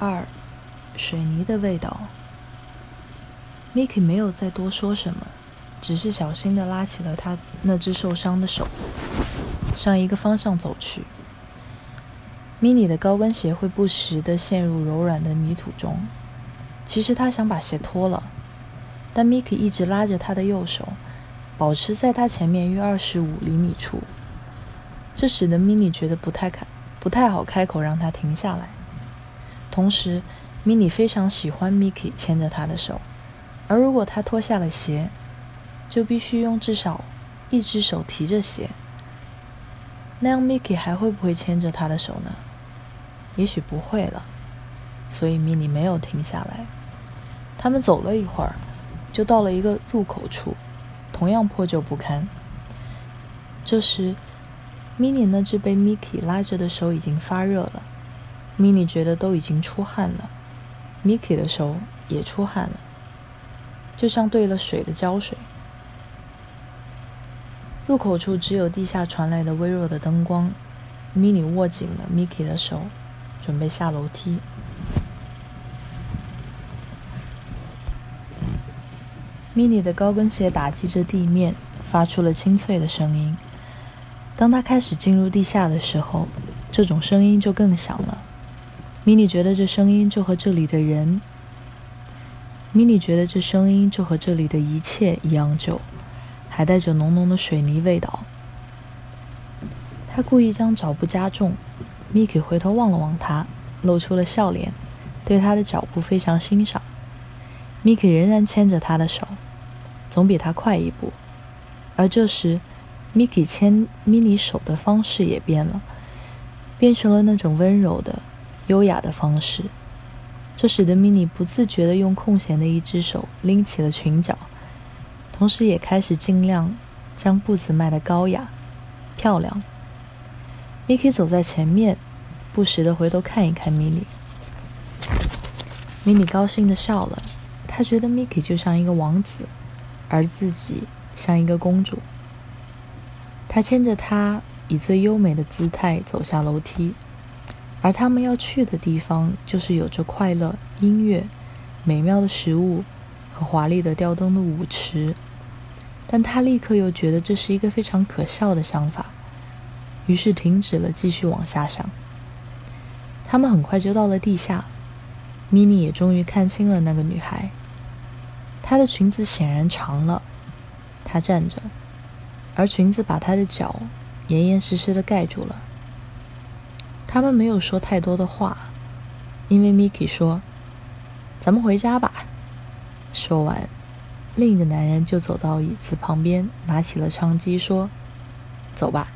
二，水泥的味道。Miki 没有再多说什么，只是小心地拉起了他那只受伤的手，向一个方向走去。Mini 的高跟鞋会不时地陷入柔软的泥土中。其实他想把鞋脱了，但 Miki 一直拉着他的右手，保持在他前面约二十五厘米处。这使得 Mini 觉得不太开，不太好开口让他停下来。同时，Mini 非常喜欢 Miki 牵着他的手。而如果他脱下了鞋，就必须用至少一只手提着鞋。那样，Miki 还会不会牵着他的手呢？也许不会了。所以，Mini 没有停下来。他们走了一会儿，就到了一个入口处，同样破旧不堪。这时，Mini 那只被 Miki 拉着的手已经发热了。Mini 觉得都已经出汗了，Miki 的手也出汗了。就像兑了水的胶水。入口处只有地下传来的微弱的灯光。Mini 握紧了 Miki 的手，准备下楼梯。Mini 的高跟鞋打击着地面，发出了清脆的声音。当他开始进入地下的时候，这种声音就更响了。米妮觉得这声音就和这里的人。米妮觉得这声音就和这里的一切一样旧，还带着浓浓的水泥味道。他故意将脚步加重。米奇回头望了望他，露出了笑脸，对他的脚步非常欣赏。米奇仍然牵着他的手，总比他快一步。而这时，米奇牵米妮手的方式也变了，变成了那种温柔的、优雅的方式。这使得米妮不自觉地用空闲的一只手拎起了裙角，同时也开始尽量将步子迈得高雅、漂亮。米奇走在前面，不时地回头看一看米妮。米妮高兴地笑了，她觉得米奇就像一个王子，而自己像一个公主。她牵着他，以最优美的姿态走下楼梯。而他们要去的地方，就是有着快乐、音乐、美妙的食物和华丽的吊灯的舞池。但他立刻又觉得这是一个非常可笑的想法，于是停止了继续往下想。他们很快就到了地下，米妮也终于看清了那个女孩。她的裙子显然长了，她站着，而裙子把她的脚严严实实的盖住了。他们没有说太多的话，因为 Miki 说：“咱们回家吧。”说完，另一个男人就走到椅子旁边，拿起了唱机，说：“走吧。”